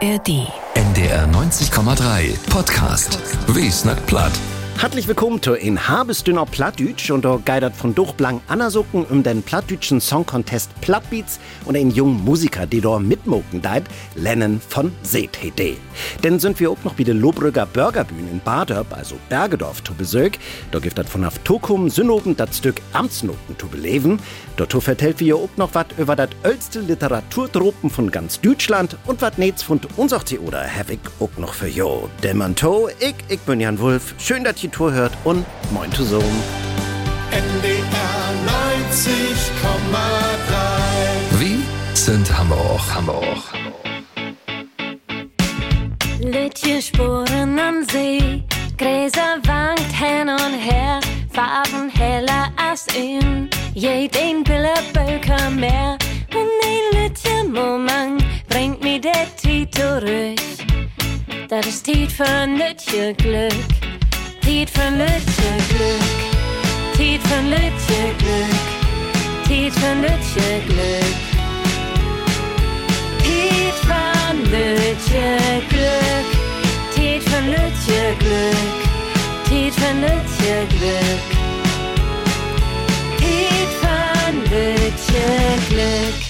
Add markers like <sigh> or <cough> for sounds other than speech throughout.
ARD. NDR 90,3 Podcast. Wie snack platt. Herzlich willkommen zu in Habesdünner Plattdütsch und da geidert von Durchblang Anna-Sucken um den Plattdütschen Song Contest Plattbeats und einen jungen Musiker, die da mitmoken deit, Lennon von CTD. Denn sind wir auch noch bei der Lobrügger Burgerbühne in Badörp, also Bergedorf, zu Besuch. Da gibt das von auf Tokum Synoben das Stück Amtsnoten zu beleben. Dort vertellt wir auch noch was über das älteste Literaturtropen von ganz Deutschland und was netz von unser Theater habe ich auch noch für jo. Demanto, ich, ich bin Jan Wulf. Schön, dass ihr Tour hört und moin zusammen. NDR 90,3 Wie sind Hamburg, Hamburg. Lütje Spuren am See, Gräser wankt hin und her, Farben heller als in jeden Billerbölker mehr. Und ein Lütje Moment bringt mir der Tiet zurück. Das ist Tiet für ein Lütje Glück, Tiet ein Lütje Glück, Tiet für ein Lütje Glück, Tiet für ein Lütje Glück. Tiet van Lutje Glück, Tiet van Lutje Glück, Tiet van Lutje Glück, Glück.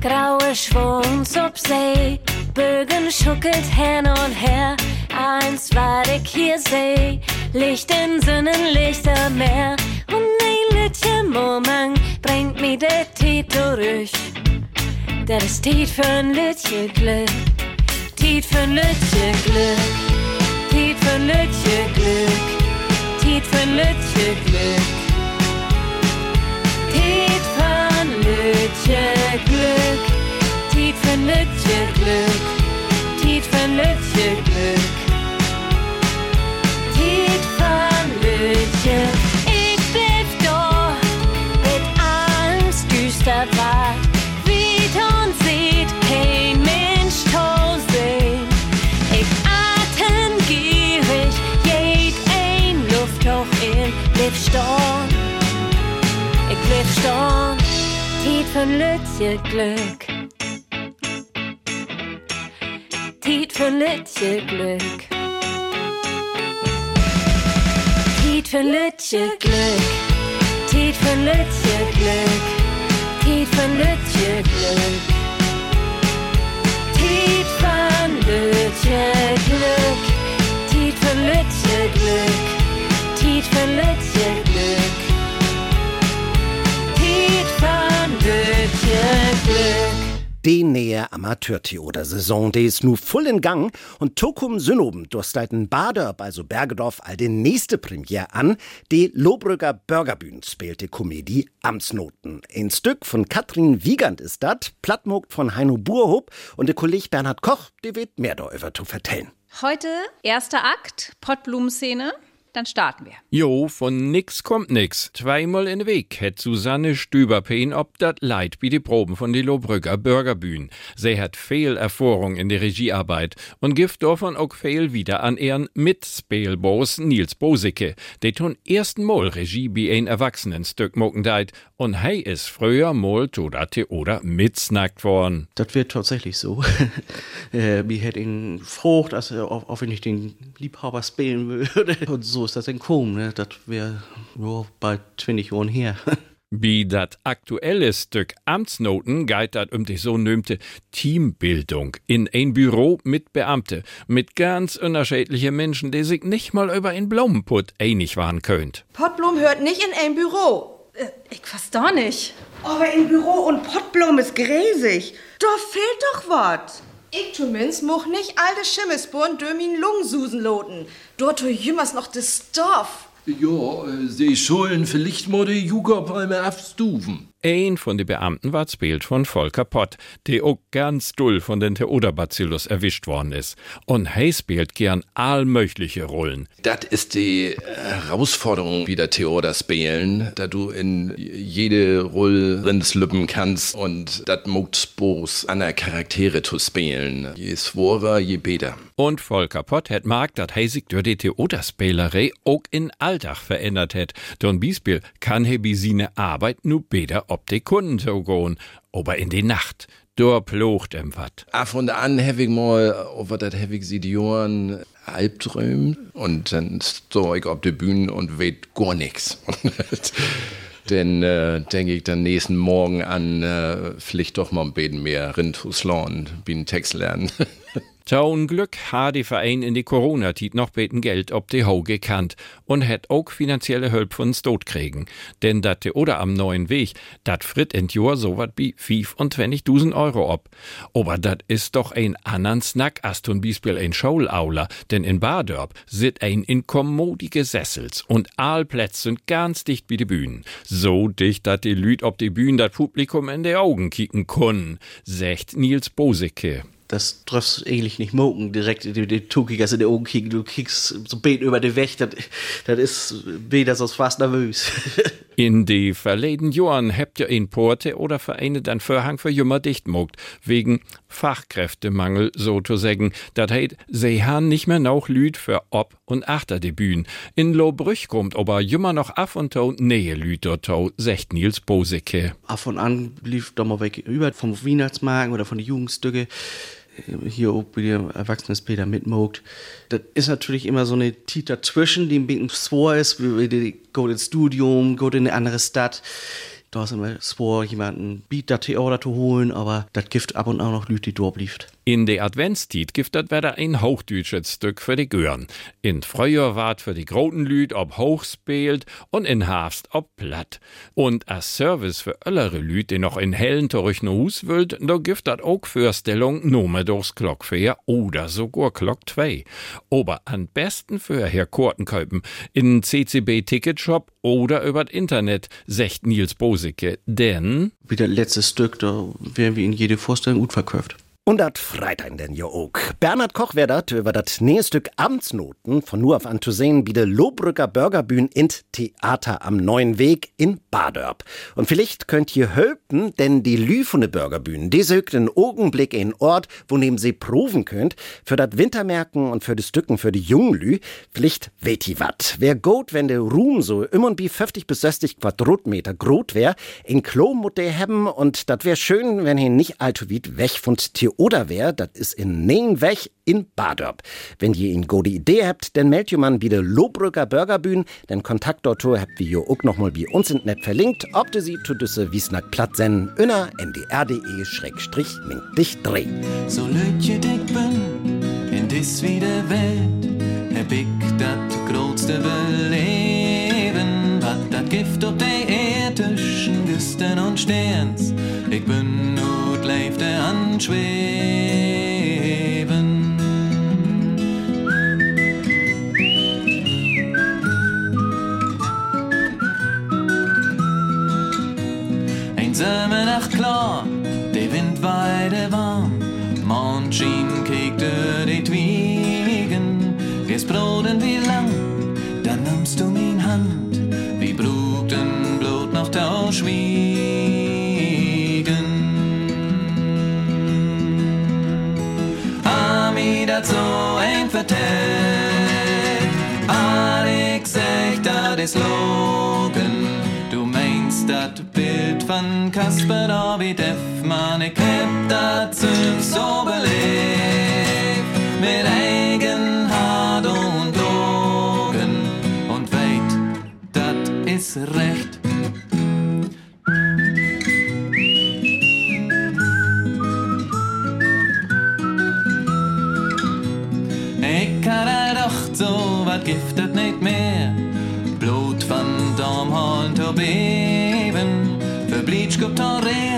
Graue Schwungs ob See, Bögen schuckelt hin und her, eins was ich hier seh, Licht in Sinnen, Lichter Meer, und ein Lütje Moment bringt mir der Tiet durch. Dat is tijd voor een lutje geluk. Tijd voor een lutje geluk. Tijd voor een lutje geluk. Tijd voor een lutje geluk. Tijd voor een lutje geluk. Tijd voor een lutje. Ik blijf door. Mit Angst düster war. Wie und sieht kein Mensch to. Ich atem gierig, jed ein Lufthoch in, blieb storn. Ich blieb storn, tiet Lütje Glück. Von Lütje Glück. Tiet von Lütje Glück. Tiet von Lütje Glück. Tiet van Lutje Glück. Amateurtheater-Saison, die ist nu voll in Gang und Tokum Synoben durchstalten Badörp, also Bergedorf, all den nächste Premiere an. Die Lohbrücker Burgerbühn spielt die Komödie Amtsnoten. Ein Stück von Katrin Wiegand ist dat, Plattmogt von Heino Burhob und der Kollege Bernhard Koch, der wird mehr darüber zu vertellen. Heute erster Akt, Pottblumenszene. Dann starten wir. Jo, von nix kommt nix. Zweimal in den Weg hätt Susanne Stüberpein ob dat Leid wie die Proben von die Lohbrücker Bürgerbühn. Sie hat viel Erfahrung in der Regiearbeit und gibt davon auch viel wieder an ihren Mitspielboss Nils Bosicke, der tun ersten Mal Regie bei ein Erwachsenenstück mocken deit und hey ist früher mal to dat oder mitsnackt worden. Das wird tatsächlich so. <laughs> äh, mir hätte ihn gefragt, also, ob, ob ich den Liebhaber spielen würde. <laughs> Und so ist das gekommen. Ne? Das wäre nur bei 20 Jahren her. <laughs> Wie dat aktuelle Stück Amtsnoten geht dat um die so nömte Teambildung in ein Büro mit Beamte, mit ganz unterschiedlichen Menschen, die sich nicht mal über ein Blumenput einig waren könnt. Pottblum hört nicht in ein Büro. Äh, ich weiß doch nicht. Aber ein Büro und Pottblum ist gräsig. Da fehlt doch was. Ich zumindest moch nicht alte Schimmelspuren dömin Lungensusen loten. Dort tu jümmers noch des Stoff. Ja, äh, sie schulden vielleicht mal die Jugendpalme aufstufen. Ein von den Beamten war das Bild von Volker Pott, der auch ganz dull von den Theoderbacillus erwischt worden ist. Und er spielt gern allmögliche Rollen. Das ist die Herausforderung, wie der Theater spielen, da du in jede Rolle rinslüppen kannst und das bloß an der Charaktere zu spielen. Je svorer, je besser. Und Volker Pott hat mag, dat er sich durch die Theaterspielerei auch in Alltag verändert hat. Don Biesbiel kann he bi sine Arbeit nu beder ob de Kunden zu gehen. Aber in die Nacht, dor plocht em wat. Ab und an habe ich mal, over das habe ich seit Jahren Albträume und dann stehe ich auf der Bühne und weet gar nichts. <laughs> Denn äh, denke ich dann nächsten Morgen an, äh, Pflicht doch mal ein bisschen mehr Rindhuslawn, bin Text lernen. <laughs> Zu Unglück hat die Verein in die Corona-Tit noch beten Geld ob die Hau gekannt und hätt auch finanzielle Hilfe von Stot kriegen. Denn dat oder am neuen Weg, dat fritt in Jahr so wat wie 25.000 Euro ob. Aber dat ist doch ein andern Snack as zum Beispiel ein Schaulaula, denn in Badörp sit ein in kommodige Sessels und Aalplätze sind ganz dicht wie die Bühnen. So dicht, dat die Lüd ob die Bühnen dat Publikum in die Augen kicken können, sagt Nils Bosicke das darfst du eigentlich nicht moken, direkt die, die Tukigas in die Augen kicken, du kickst so bet über die Weg, das, das ist weder so fast nervös. <laughs> In die verleden Jahren habt ihr in Porte oder Vereine dann Vorhang für Jümmer dicht mogt, wegen Fachkräftemangel, so zu sagen. Dat heit, sie han nicht mehr noch Lüd für ob und achter die Bühn. In Lohbrüch kommt aber Jümmer noch af und tau nähe dort tau, secht Nils Bosicke. Af und an lief da mal weg über vom Weihnachtsmagen oder von den Jugendstücke hier auch bei dem Erwachsenen mitmogt. Das ist natürlich immer so eine Tit dazwischen, die ein bisschen schwer ist, wie geht ins Studium, geht in eine andere Stadt. Da ist immer schwer, jemanden Beat da Theater zu holen, aber das gibt ab und an noch Leute, die dort. In der Adventstiet gibt das wieder ein hochdeutsches Stück für die Gören. In Frühjahr wart für die groten Lüd ob hoch spielt und in Herbst ob platt. Und als Service für öllere Lüd, die noch in hellen durch Hus wüllt, da gibt dat auch Fürstellung nume durchs Glockfeer oder sogar Glock 2. Aber am besten für Herr Kortenköpen in CCB Ticketshop oder über Internet, sagt Nils Bosicke, denn... Wie das letzte Stück, da werden wir in jede Vorstellung gut verkauft. Und dat freit ein denn jo ook. Bernhard Koch wär dat über dat Stück Amtsnoten von nur auf an zu sehen, wie de Lohbrücker Burgerbühn in Theater am Neuen Weg in Badörp. Und vielleicht könnt ihr hölpen, denn die Lü von de Burgerbühn, die sögt einen Augenblick in Ort, wo neben sie proven könnt, für dat Wintermerken und für de Stücken für die jungen Lü, vielleicht weht i wat. Wär gut, wenn de Ruhm so immer wie 50 bis 60 Quadratmeter grot wär, in Klo mut de hebben und dat wär schön, wenn hi nicht allzu weit weg von Theater oder wer, das ist in Neenweg in Badörp. Wenn ihr in gute Idee habt, dann meldet ihr man wieder Lohbrücker Burgerbühn, denn Kontakt habt wir auch noch mal bei uns in Net verlinkt, ob du sie zu düsse wiesnack platt senden, inner ndr.de schrägstrich dich dreh. So lötje dick bin, in dis wieder Welt, hab ich dat grotste Beleben, wat dat Gift ob de Erd zwischen Güsten und Sterns, ich bin nur leifte anschweben. Einsame Nacht klar, der Wind weide warm, Mond schien kekte die Twiegen, wir's broden wie lang, dat so eng vertellt. Alex echt, dat is logen. Du meinst dat Bild von Kasper David Effmann, ich hab dat so belebt. Mit eigen Hart und Logen. Und weit, dat is recht.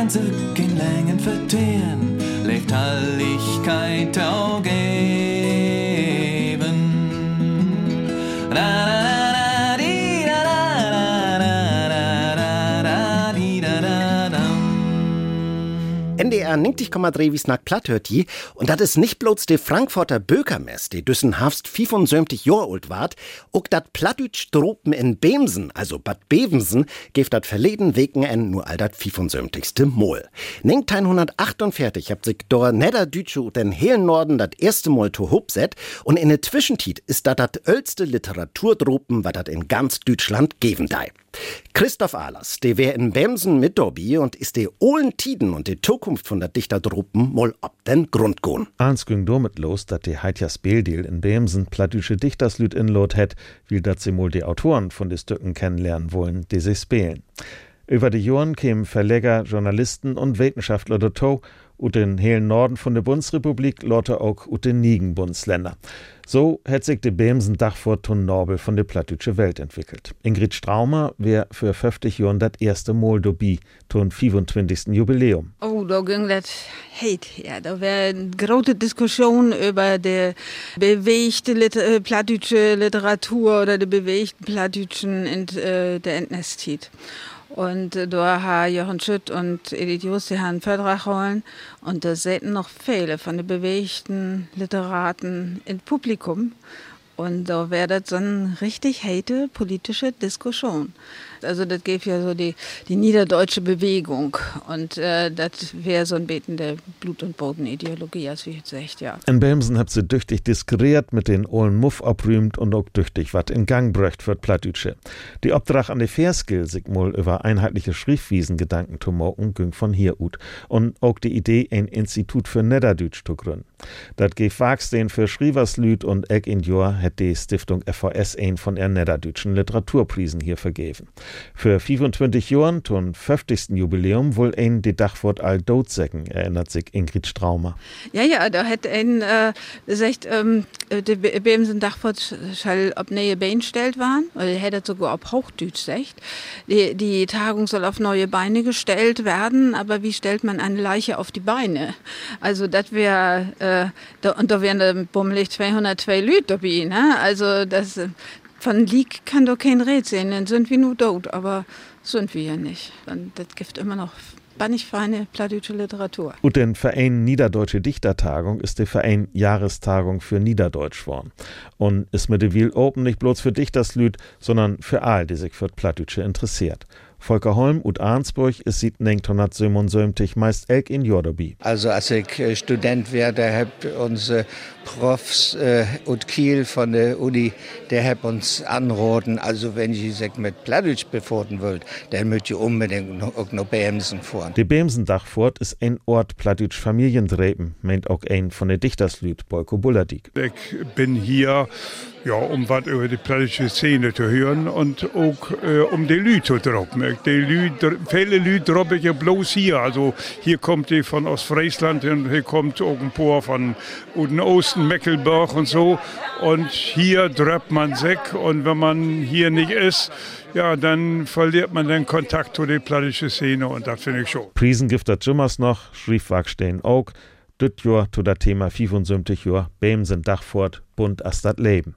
Sich in Längen verteeren. Legt Heiligkeit auch geben. NDR 90,3 wie snack platt hört die. Und das ist nicht bloß de Frankfurter Bökermess, die düssen Hafst 75 Jahre alt wart, auch dat Plattdütsch Tropen in Bemsen, also Bad Bevensen, geft dat verleden wegen en nur all dat 75. Mol. 1948 habt sich dor Niederdütsche und den hellen Norden dat erste Mal to set und in der Zwischentit ist dat dat älteste Literaturtropen, wat dat in ganz Deutschland geben dei. Christoph Ahlers, der wär in Bemsen mit Dobby und ist die ohlen Tiden und die Zukunft von der Dichterdruppen mal ob den Grund gehen. Eins ging damit los, dass die heitja Speeldeal in Bemsen plattdütsche Dichterslüd in Lot hat, will dat sie mal die Autoren von den Stücken kennenlernen wollen, die sie spielen. Über die Jahren kämen Verleger, Journalisten und Wissenschaftler dazu, und den hellen Norden von der Bundesrepublik, lauter auch und den Nigen-Bundesländer. So hat sich de Bemsen Dachfort von Norbel von der plattdütsche Welt entwickelt. Ingrid Straumer wär für 50 Jahren das erste Mal dabei, zum 25. Jubiläum. Oh, da ging das heit ja. Da wär eine große Diskussion über die bewegte Liter plattdütsche Literatur oder die bewegten plattdütschen in äh, der Entnestit. Und äh, da haben Jochen Schütt und Edith Just die einen Vertrag holen. Und da säten noch viele von den bewegten Literaten im Publikum. Und da das so eine richtig hate politische Diskussion. Also das geht ja so die, die niederdeutsche Bewegung. Und äh, das wäre so ein Beten der Blut- und Bodenideologie, als wie ich gesagt, ja. In Bemsen habt sie düchtig diskret mit den Ohlen Muff abrühmt und auch düchtig wat in Gang bröcht für Plattdütsche. Die Obdrach an die Fairskill sich mal über einheitliche Schriftwiesen Gedanken zu moken, ging von hier ut. Und auch die Idee, ein Institut für Niederdütsch zu gründen. Dat gef Wagsten für Schrieverslüd und Eck in Jor hat die Stiftung FVS ein von der Niederdütschen Literaturprisen hier vergeben. Für 25 Jahren zum 50. Jubiläum wohl ein die Dachwort all Dotsäcken, erinnert sich Ingrid Straumer. Ja, ja, da hat ein äh, gesagt, ähm, die Bemsen Dachwort soll ob neue Beine stellt waren, oder er hätte sogar ob Hochdeutsch gesagt. Die, die Tagung soll auf neue Beine gestellt werden, aber wie stellt man eine Leiche auf die Beine? Also das wäre, äh, da, und da wären bummelig 202 Leute dabei, ne? Also das, von Leak kann doch kein Red sehen, dann sind wir nur tot, aber sind wir ja nicht. Und das gibt immer noch bannig feine plattdeutsche Literatur. Und den Verein Niederdeutsche Dichtertagung ist der Verein Jahrestagung für Niederdeutsch geworden. Und ist mit der Wiel Open nicht bloß für Dichterslüd, sondern für all, die sich für Plattdeutsche interessiert. Volker Holm und Arnsburg ist sieht 1977 meist elk in Jordobi. Also als ich äh, Student werde, hab unsere Profs äh, und Kiel von der Uni, der hab uns anroten, also wenn ich sich mit Plattdeutsch befoten wollt, dann müsst ihr unbedingt noch, auch noch Bämsen fahren. Die Bämsendachfurt ist ein Ort Plattdeutsch Familiendreben, meint auch ein von der Dichterslüd, Bolko Bulladik. Ich bin hier ja, um was über die plattdeutsche Szene zu hören und auch äh, um die Lü zu droppen. Die Lü, viele Lü droppe ich ja bloß hier. Also hier kommt die von Ostfriesland und hier kommt auch ein paar von Uden Osten, Mecklenburg und so. Und hier droppt man sich und wenn man hier nicht ist, ja, dann verliert man den Kontakt zu der plattdeutschen Szene und das finde ich schon. Priesen gibt das Jimmers noch, Schriefwag stehen auch. Düt Jahr zu der Thema 75 Jahr, Bämsen Dachfort, bunt as dat Leben.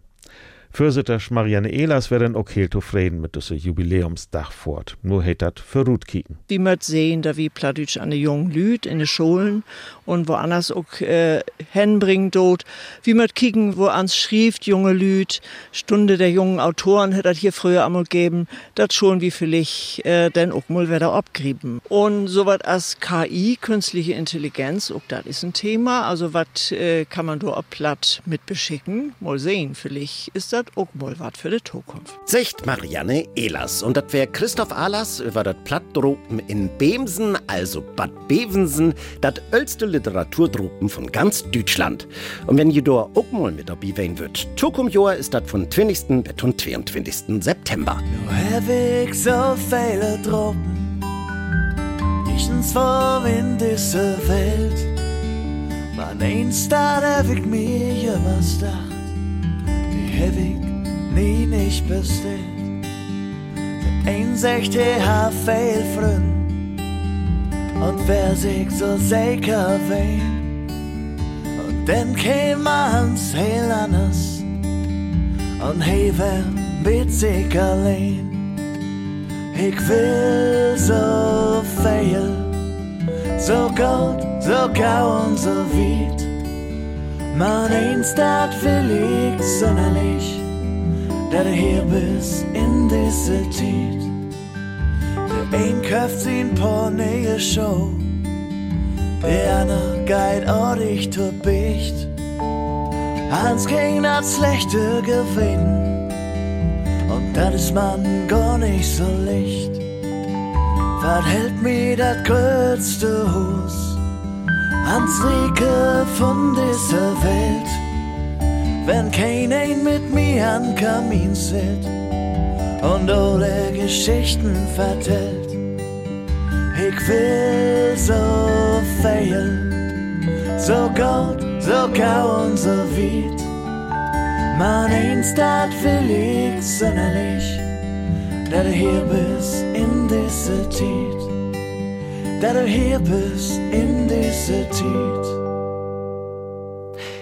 Fürsitter Marianne Ehlers werden auch heel zufrieden mit diesem Jubiläumsdach fort. Nur hätt dat für Ruth kicken. Wie möt sehen, da wie Plattdeutsch an de jungen Lüd in de Schulen und woanders auch äh, hinbringen dort. Wie möt kicken, wo ans schrieft junge Lüd, Stunde der jungen Autoren hätt dat hier früher einmal geben, dat schon wie vielleicht äh, denn auch mal wieder abgrieben. Und so wat als KI, künstliche Intelligenz, auch das ist ein Thema. Also wat äh, kann man da ob platt mit beschicken? Mal sehen, vielleicht ist das auch mal wat für die Zukunft. Sicht Marianne Ehlers. Und das wär Christoph Ahlers über das Plattdrupen in Bemsen, also Bad Bevensen, das älteste Literaturdrupen von ganz Deutschland. Und wenn da auch mal mit dabei sein wird, Zukunftsjahr ist das von 20. bis zum 22. September. Nu har ich så viele Truppen, nichts vor in dieser Welt. Men eins da hab ich mir was gedacht, ich nie nicht ein sagt, er hat viel Freund, und wer sich so sicher wein. Und dann käm man's heel anders, und he wär mit sich allein. Ich will so viel, so gut, so gau und so weit. Man eins, dat will ich sonderlich, dat er hier bist in diese Zeit. Der ein kauft sin paar neue Show, der andere geht ordentlich zur Bicht. Hans ging das schlechte gewinnen Und das ist man gar nicht so licht. Was hält mir das größte Haus ans Rieke von dieser Welt? Wenn keiner mit mir an Kamin sitzt und alle Geschichten vertellt. Ich will so fehlen, so gut, so gau und so weit. Man eins, dat will ich sonderlich, dass du hier bist in dieser Zeit. Dass du hier bist in dieser Zeit.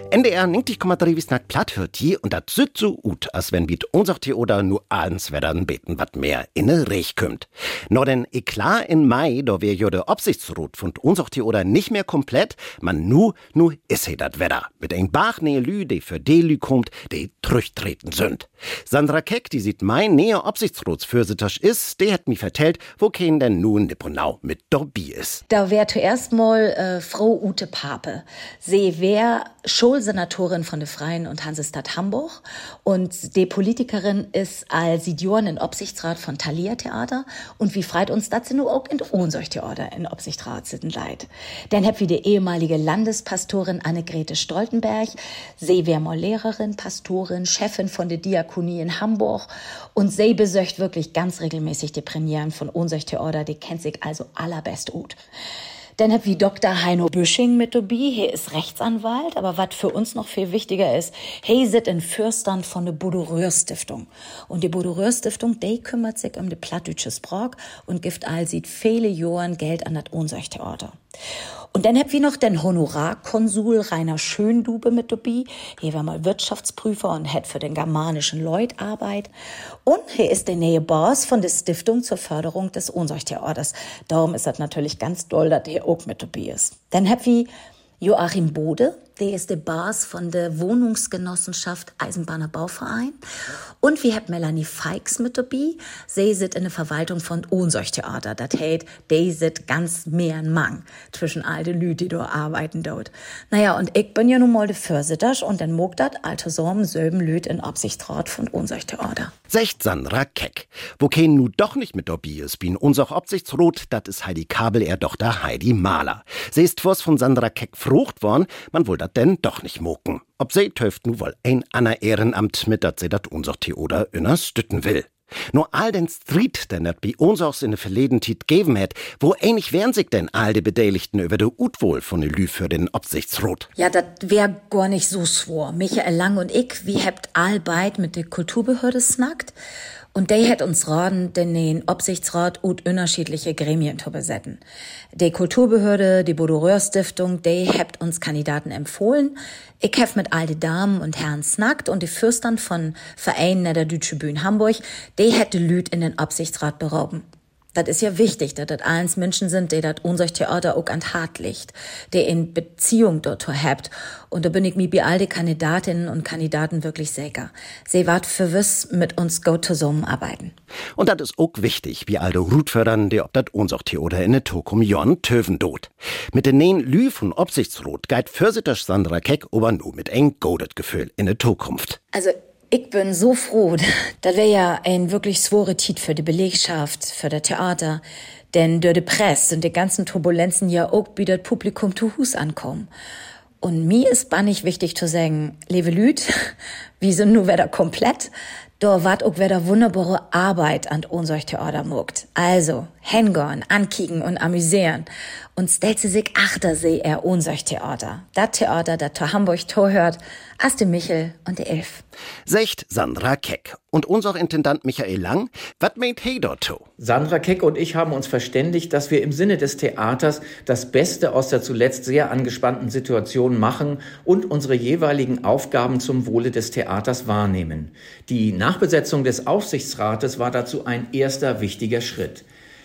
NDR 90,3 wie snack platt hört die und dat süd so ut, als wenn bit unser oder nur ans werden beten, wat mehr inne Rech kümmt. No denn klar in Mai, da wär jo der Obsichtsrot von unser oder nicht mehr komplett, man nu, nu is he dat Wetter. Mit ein Bach ne Lü, de für de Lü kommt, de treten sünd. Sandra Keck, die sieht mein näher Obsichtsrotsfürsitasch is, de hat mi vertellt, wo kein denn nun Nipponau mit Dorbi is. Da wär zuerst mal äh, Frau Ute Pape. Sie wär schon Schulsenatorin von der Freien und Hansestadt Hamburg und die Politikerin ist als Sidioren in Obsichtsrat von Thalia Theater und wie freit uns das nur auch in Ohnsorg Theater in Obsichtsrat sitten leid. Denn hab wie die ehemalige Landespastorin Annegrethe Stoltenberg, sie wär mal Lehrerin, Pastorin, Chefin von der Diakonie in Hamburg und sie besöcht wirklich ganz regelmäßig die Premieren von Ohnsorg Theater, die kennt sich also allerbest gut. Dann hab wie Dr. Heino Büsching mit dabei. Hier ist Rechtsanwalt, aber was für uns noch viel wichtiger ist, hey sit in Fürstern von der Bodo Stiftung. Und die Bodo Stiftung, die kümmert sich um die plattdeutsche Sprach und gibt all sieht viele Jahren Geld an das Ohnsorgtheater. Und dann hab wir noch den Honorarkonsul Rainer Schöndube mit dabei. Hier war mal Wirtschaftsprüfer und hat für den germanischen Leut Arbeit. Und hier ist der neue Boss von der Stiftung zur Förderung des Ohnsorgtheaters. Darum ist das natürlich ganz doll, dass der auch mit dabei ist. Dann hab wir Joachim Bode, ist der Bas von der Wohnungsgenossenschaft Eisenbahner Bauverein. Und wir haben Melanie Feix mit dabei. Sie sitzt in der Verwaltung von Ohnsorgtheater. Das heißt, die sind ganz mehr ein Mang zwischen all den Leuten, die dort arbeiten dort. Naja, und ich bin ja nun mal der Vorsitter und dann mag das alte Sorm selben Lüt in Absichtsrat von Ohnsorgtheater. Secht Sandra Keck. Wo kein nu doch nicht mit dabei ist, bin unser Absichtsrot, dat is Heidi Kabel, er doch der Heidi Maler. Sie ist vors von Sandra Keck frucht worden, man wohl dat denn doch nicht moken. Ob sie töft nu wohl ein Anna Ehrenamt mit, dat sie dat unser oder inner stütten will. Nur all den Street, den dat bei uns auch in der verleden Tit geben hätt, wo ähnlich wären sich denn all die Beteiligten über de Utwohl von de Lü für den Obsichtsrot? Ja, dat wär gar nicht so swor. Michael Lang und ich, wie habt all beid mit der Kulturbehörde snackt und der hat uns raten, den Obsichtsrat und unterschiedliche Gremien zu besetzen. Die Kulturbehörde, die Bodo Stiftung, die habt uns Kandidaten empfohlen. Ich hab mit all die Damen und Herren snackt und die Fürstern von Vereinen der Deutsche Bühne Hamburg, die hätte Lüd in den Obsichtsrat berauben. Das ist ja wichtig, dass das eins Menschen sind, die das unser Theater auch an Tat liegt, die in Beziehung dort habt. Und da bin ich mir bei all die Kandidatinnen und Kandidaten wirklich sicher. Sie wart verwiss mit uns go zusammenarbeiten. Und das ist auch wichtig, wie all Rutfördern, die ob das unser Theater in der Tokum Jon Töven dot. Mit den Nähen Lü von Obsichtsrot geit Försittersch Sandra Keck aber nur mit eng godet Gefühl in der Zukunft. Also ich bin so froh. <laughs> Das wäre ja ein wirklich swore Tit für die Belegschaft, für das Theater. Denn durch die Presse sind die ganzen Turbulenzen ja auch wie das Publikum zu Hus ankommen. Und mir ist bannig wichtig zu sagen, liebe Lüd, <laughs> wir sind nur wieder komplett. Da wart auch wieder wunderbare Arbeit an unser Theater muckt. Also, hingorn, ankicken und amüsieren. Und stellt sie sich achter see er unser Theater. Das Theater, das zu Hamburg to hört, as de Michel und de Elf. Secht Sandra Keck. Und unser Intendant Michael Lang, wat meint he dort Sandra Keck und ich haben uns verständigt, dass wir im Sinne des Theaters das Beste aus der zuletzt sehr angespannten Situation machen und unsere jeweiligen Aufgaben zum Wohle des Theaters wahrnehmen. Die Nachbesetzung des Aufsichtsrates war dazu ein erster wichtiger Schritt.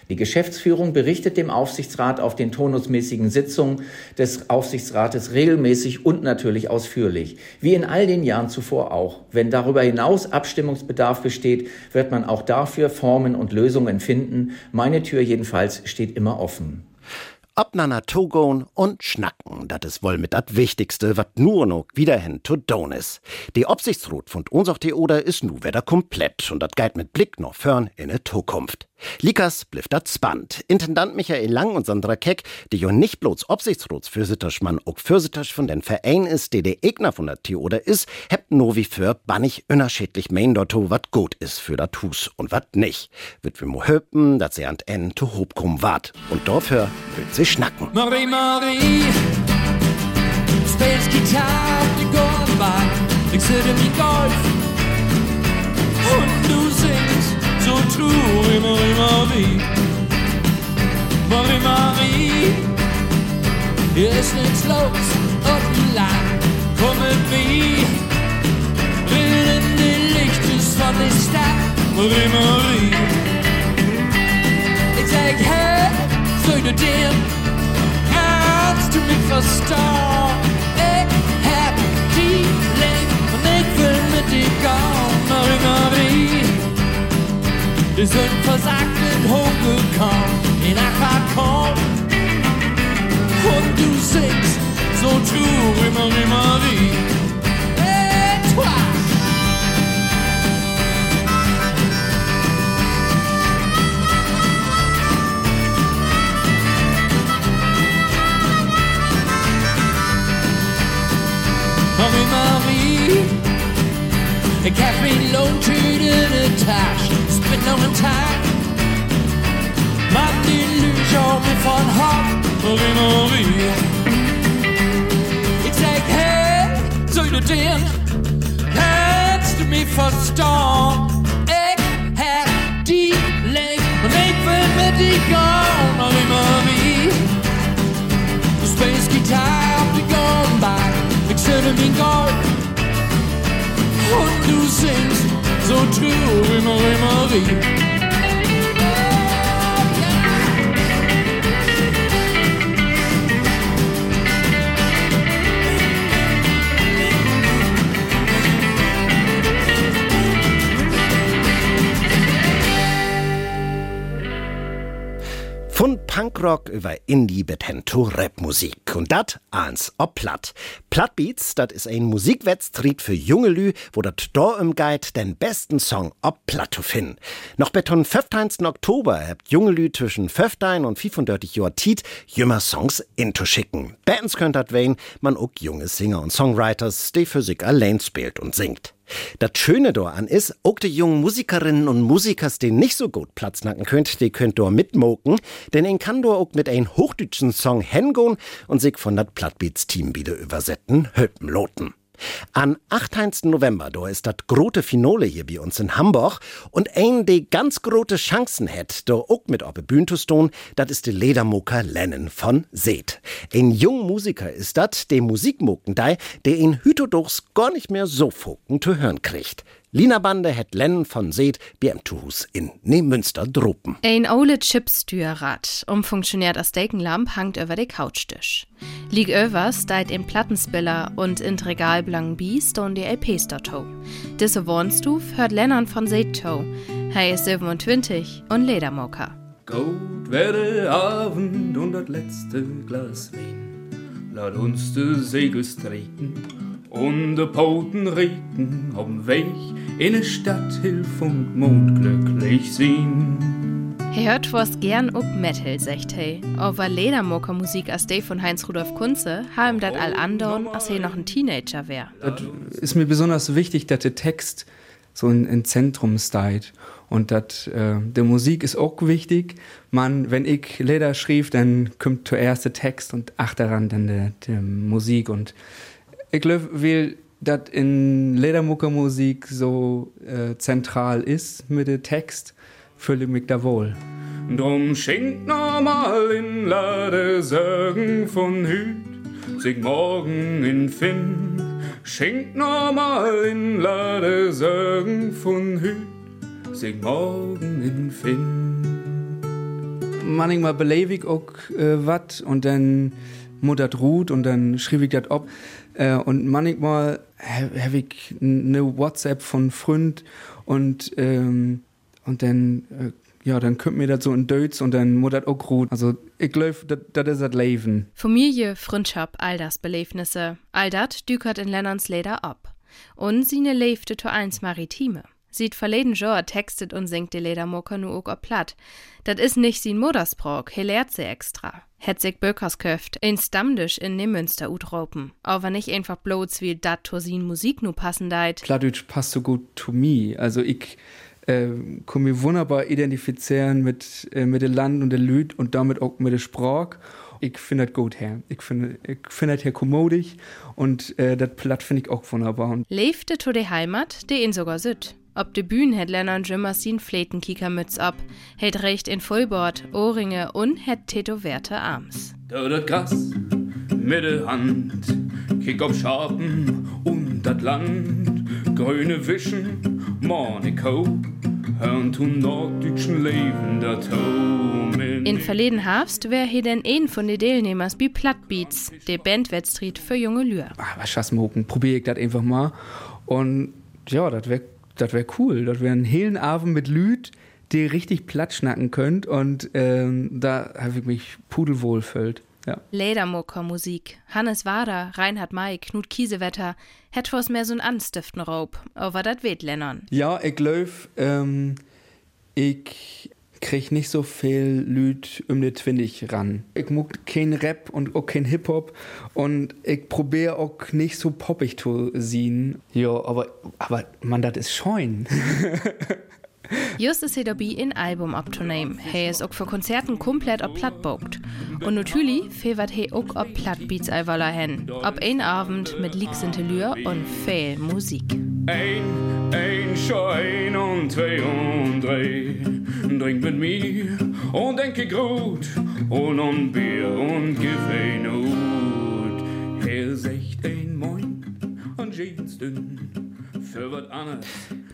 Die Geschäftsführung berichtet dem Aufsichtsrat auf den turnusmäßigen Sitzungen des Aufsichtsrates regelmäßig und natürlich ausführlich, wie in all den Jahren zuvor auch. Wenn darüber hinaus Abstimmungsbedarf besteht, wird man auch dafür Formen und Lösungen finden. Meine Tür jedenfalls steht immer offen. Obnana Togon und Schnacken, das ist wohl mit dat Wichtigste, wat nur noch wiederhin to don is. Die Obsichtsrot von unser Theoder is nu wieder komplett und dat geht mit Blick noch fern in ne Zukunft. Likas bliff dat spannend. Intendant Michael Lang und Sandra Keck, die jo nicht bloß Obsichtsrotsfürsiterischmann auch Fürsitisch von den Verein ist, die der Egner von der Theoder is, hebt nur wie für bannig unterschiedlich mein dotto, wat gut is für dat Hus und wat nicht. Wird wir mo höpen, dat sie an en to hob kum wart. Und dafür wird sie schnacken. Marie, Marie, speelt gitaar op de golfbaan. Ik zit in die golf. Und du singst so true, Marie, Marie. Marie, Marie, hier ist nichts los auf dem Land. Komm mit mir, rein in die Lichtes von der Stadt. Marie, Marie. Ik zeg, hey, zou je dit Kannst du mich verstaan? Wir sind versagt und hochgekommen in Aquacon. Und du singst so true, Marie, Marie. Et toi! Marie, Marie. Ik heb mijn loontuur in de tas, spit nog een taak. Maar die lucht me van hart, Marie, Marie. Ik zeg, hey, zou je dit? Kannst du mich verstaan? Ik heb die leeg, en ik wil met die gaan, Marie, Marie. De space guitar op de gone Ik zit in mijn golf. Und du singst so true wie Marie Marie. Punkrock hin zu Rapmusik. Und dat eins ob Platt. Plattbeats, dat is ein Musikwettstrieb für junge Lü, wo dat da im Guide den besten Song ob Platt zu finden. Noch zum 15. Oktober habt junge Lü zwischen 15 und 35 Jahr Tiet jümmer Songs inzuschicken. Bands könnt dat wen, man auch junge Singer und Songwriters, die für sich allein spielt und singt. Das Schöne daran ist, auch die jungen Musikerinnen und Musikers, die nicht so gut Platz nacken könnt, die könnt dort mitmoken, denn ein kann dort auch mit einem hochdeutschen Song hingehen und sich von dat Plattbeats-Team wieder übersetzen, hölpen loten. An 18. November, da ist das große Finale hier bei uns in Hamburg und ein, der ganz große Chancen hat, da auch mit auf Bühne zu stehen, das ist der Ledermucker Lennon von Seet. Ein junger Musiker ist das, der Musikmucken der in Hütodurchs gar nicht mehr so Foken zu hören kriegt. Lina Bande het Lennon von Seet beim Tuhus in Neumünster dropen. Ein ole Chipstürrad, umfunktioniert als Dekenlamp, hangt über de Couchtisch. Lieg övers deit im Plattenspieler und in Regal blank Biest und die LPs dort ho. Diese Wohnstuf hört Lennon von Seet to. Er ist 27 und Ledermoker. Gut werde Abend und das letzte Glas Wein. Lass uns de Segel streiken und de Poten reden ob'n Weg in ne Stadt hilf und Mond glücklich sehen. Er hört was gern ob Metal, sagt hey. Aber Ledermocker Musik als der von Heinz Rudolf Kunze, haben dat all andern, als er noch ein Teenager wär. Das ist mir besonders wichtig, dass der Text so in, in Zentrum steht. Und dat, äh, der Musik ist auch wichtig. Man, wenn ich Leder schrieb, dann kommt zuerst der Text und ach daran dann der, der Musik und ich glaube, weil das in Ledermuckermusik so äh, zentral ist mit dem Text, fühle ich mich da wohl. Drum schenkt normal in Lade Sorgen von Hüt, sing morgen in Finn. Schenkt normal in Lade Sorgen von Hüt, sing morgen in Finn. Manchmal belebe ich auch äh, was und dann muttert Ruth und dann schrieb ich das ab. Äh, und manchmal habe ich eine WhatsApp von Freund und, ähm, und dann äh, ja, dann könnt mir das so in Deutsch und dann muss das auch gut. Also, ich glaube, das ist das Leben. Familie, Freundschaft, all das Belebnisse, all das dükert in Lennons Leder ab. Und sine lebte to eins Maritime. Sieht verleden Jahr textet und singt die Ledermucker nur auch platt. Dat is nicht sin Muttersprach, he lehrt sie extra. Het sich Böckers köft, in Stammtisch in Nimmünster utropen. Aber nicht einfach bloß wie dat to sin Musik nu passen deit. Plattdeutsch passt so gut to me. Also ich äh, kann mich wunderbar identifizieren mit, äh, mit dem Land und der Lüd und damit auch mit der Sprache. Ich finde das gut her. Ich finde ich find das hier kommodisch und äh, das Platt finde ich auch wunderbar. Und Lebte to de Heimat, de in sogar süd. Ob de Bühn het Lennart Jimmer sin Fletenkiekermütz ab, het recht in Vollbord, Ohrringe und het tätowierte Arms. Da dat Gras mit der Hand, kick auf Schapen und dat Land, grüne Wischen, Monaco, hören zum norddeutschen Leben dat In verleden Herbst wär he denn een von de Teilnehmers bi Plattbeats, de Bandwettstreet für junge Lühr. was schassmoken, probier ich das einfach mal. Und ja, das wäre das wär cool. Das wäre ein hellen Abend mit Lüd, die richtig platt schnacken könnt und ähm, da habe ich mich pudelwohl fühlt. Ja. Ledermucker Musik. Hannes Wader, Reinhard May, Knut Kiesewetter, het was mehr so'n anstiften Raub. Aber dat weht Lennern. Ja, ich glaube, ähm, ich krieg nicht so viel Lüd um die Twindig ran. Ich mag kein Rap und auch kein Hip-Hop und ich probiere auch nicht so poppig zu sehen. Ja, aber, aber man, das ist scheun. <laughs> Just ist er dabei, ein Album abzunehmen. Er ist auch für Konzerten komplett auf Platt bockt. Und natürlich fehlt er auch auf Plattbeats allweil hin. Ab ein Abend mit Leaks in Telür und viel Musik. Ein, ein, Schein und zwei und drei. Trink mit mir und denke gut. Und um Bier und gib ein Hut. Er sagt ein Moin und Jeans dünn. Für wat anderes.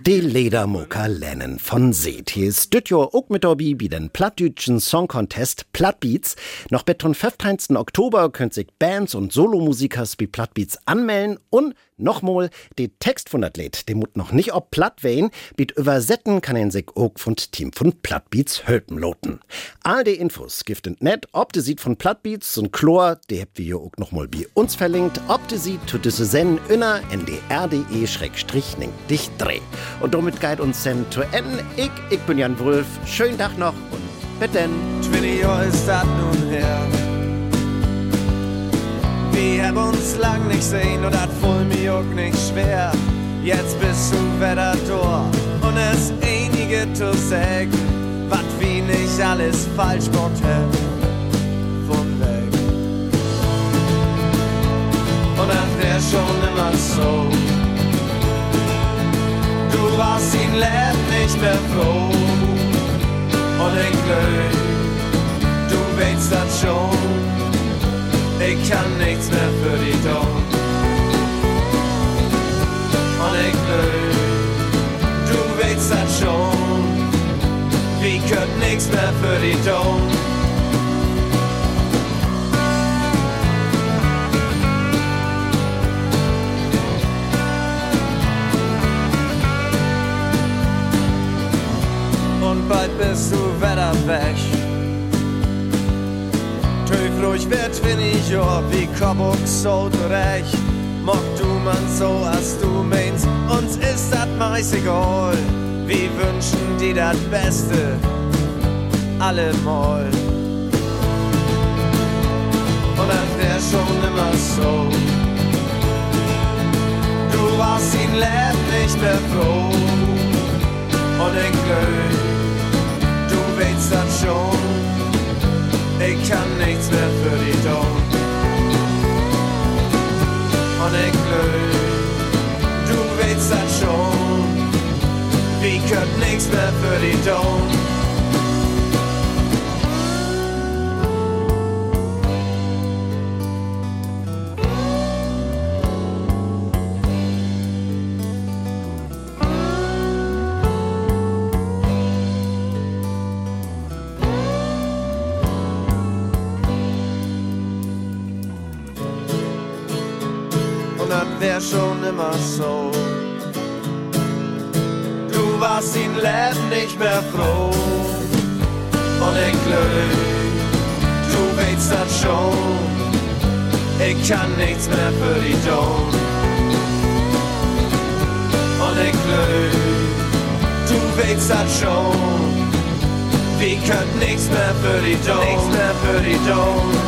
De Ledermucker Lennon von Seet. Hier ist Dütjor auch mit dabei bei den plattdütschen Song Contest Plattbeats. Noch bis zum 15. Oktober könnt sich Bands und Solomusikers wie Plattbeats anmelden und nochmal, der Text von Lied, der muss noch nicht ob platt wehen, mit übersetzen kann er sich auch von Team von Plattbeats hölpen loten. All die Infos gibt es net, ob de sieht von Plattbeats und Chlor, die habt wir auch nochmal bei uns verlinkt, ob de sieht, tut diese Sen inner ndr.de schrägstrich ning dich dreh. Und damit geht uns Sen zu Ende. Ich, ich bin Jan Wulff. Schönen Tag noch und bis denn. 20 Jahre ist das nun her. Wir haben uns lang nicht sehen und das voll mir auch nicht schwer. Jetzt bist du da und es einige zu sagen, was wie nicht alles falsch gemacht weg. Und das wär schon immer so. Du warst ihn Leben nicht mehr froh. Und ich glaub, du weißt das schon. Ich kann nichts mehr für dich tun. Und ich glaub, du weißt das schon. Wir können nichts mehr für dich tun. Bist du wieder weg. Töf ruhig wird, wenn ich ja wie Kobok so recht. Mock du man so, als du meinst, uns ist das meist egal. Wir wünschen dir das Beste, allemal. Und das wär schon immer so. Du warst ihn Leben nicht mehr froh. Und ich glaub, schon. Ich kann nichts mehr für dich tun. Und ich glaub, du weißt das schon. Wir können nichts mehr für dich tun. Schon immer so. Du warst ihn Leben nicht mehr froh. Und ich glaub, du weißt das schon. Ich kann nichts mehr für dich tun. Und ich glaub, du weißt das schon. Wir können nichts mehr für dich tun. Nichts mehr für dich tun.